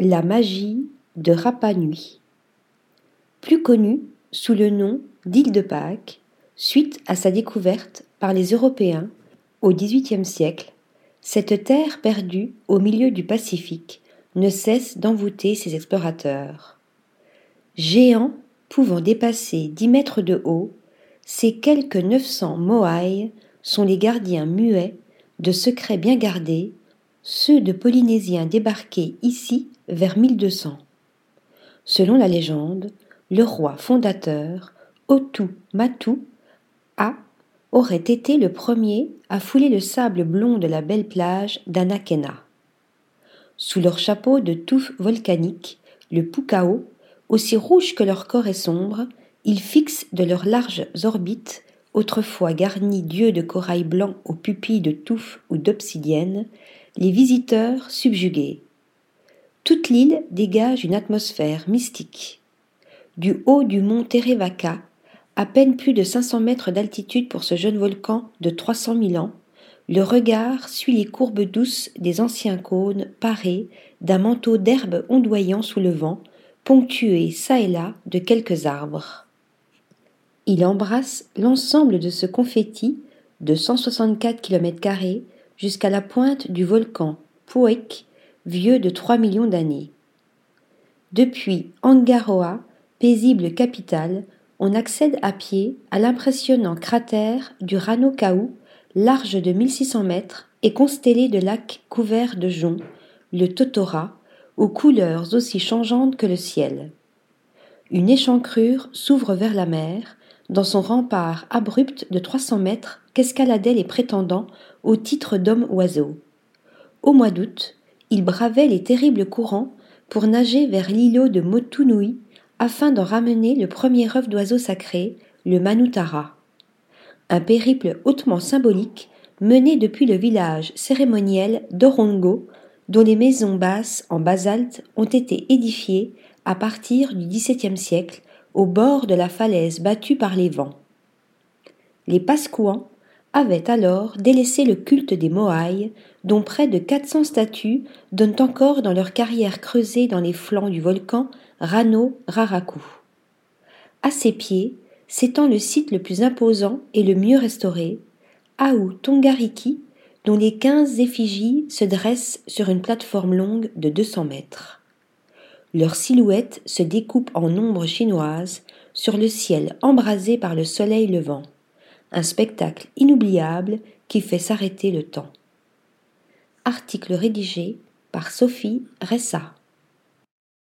La magie de Rapa Nui. Plus connue sous le nom d'île de Pâques, suite à sa découverte par les Européens au XVIIIe siècle, cette terre perdue au milieu du Pacifique ne cesse d'envoûter ses explorateurs. Géants pouvant dépasser dix mètres de haut, ces quelques 900 moaïs sont les gardiens muets de secrets bien gardés, ceux de Polynésiens débarqués ici vers 1200. Selon la légende, le roi fondateur, Otu Matu, A, aurait été le premier à fouler le sable blond de la belle plage d'Anakena. Sous leur chapeau de touffes volcaniques, le Pukao, aussi rouge que leur corps est sombre, ils fixent de leurs larges orbites, autrefois garnies d'yeux de corail blanc aux pupilles de touffes ou d'obsidienne, les visiteurs subjugués. Toute l'île dégage une atmosphère mystique. Du haut du mont Terevaka, à peine plus de 500 mètres d'altitude pour ce jeune volcan de 300 000 ans, le regard suit les courbes douces des anciens cônes parés d'un manteau d'herbes ondoyant sous le vent, ponctué çà et là de quelques arbres. Il embrasse l'ensemble de ce confetti de 164 km jusqu'à la pointe du volcan Puek vieux de trois millions d'années. Depuis Angaroa, paisible capitale, on accède à pied à l'impressionnant cratère du Rano Kau, large de 1600 mètres et constellé de lacs couverts de joncs, le Totora, aux couleurs aussi changeantes que le ciel. Une échancrure s'ouvre vers la mer, dans son rempart abrupt de 300 mètres qu'escaladaient les prétendants au titre d'homme-oiseau. Au mois d'août, il bravait les terribles courants pour nager vers l'îlot de Motunui afin d'en ramener le premier œuf d'oiseau sacré, le Manutara. Un périple hautement symbolique mené depuis le village cérémoniel d'Orongo, dont les maisons basses en basalte ont été édifiées à partir du XVIIe siècle au bord de la falaise battue par les vents. Les Pascouans avaient alors délaissé le culte des Moaïs, dont près de 400 statues donnent encore dans leur carrière creusée dans les flancs du volcan Rano Raraku. À ses pieds s'étend le site le plus imposant et le mieux restauré, Aou Tongariki, dont les quinze effigies se dressent sur une plateforme longue de 200 mètres. Leurs silhouettes se découpent en ombres chinoises sur le ciel embrasé par le soleil levant un spectacle inoubliable qui fait s'arrêter le temps. Article rédigé par Sophie Ressa.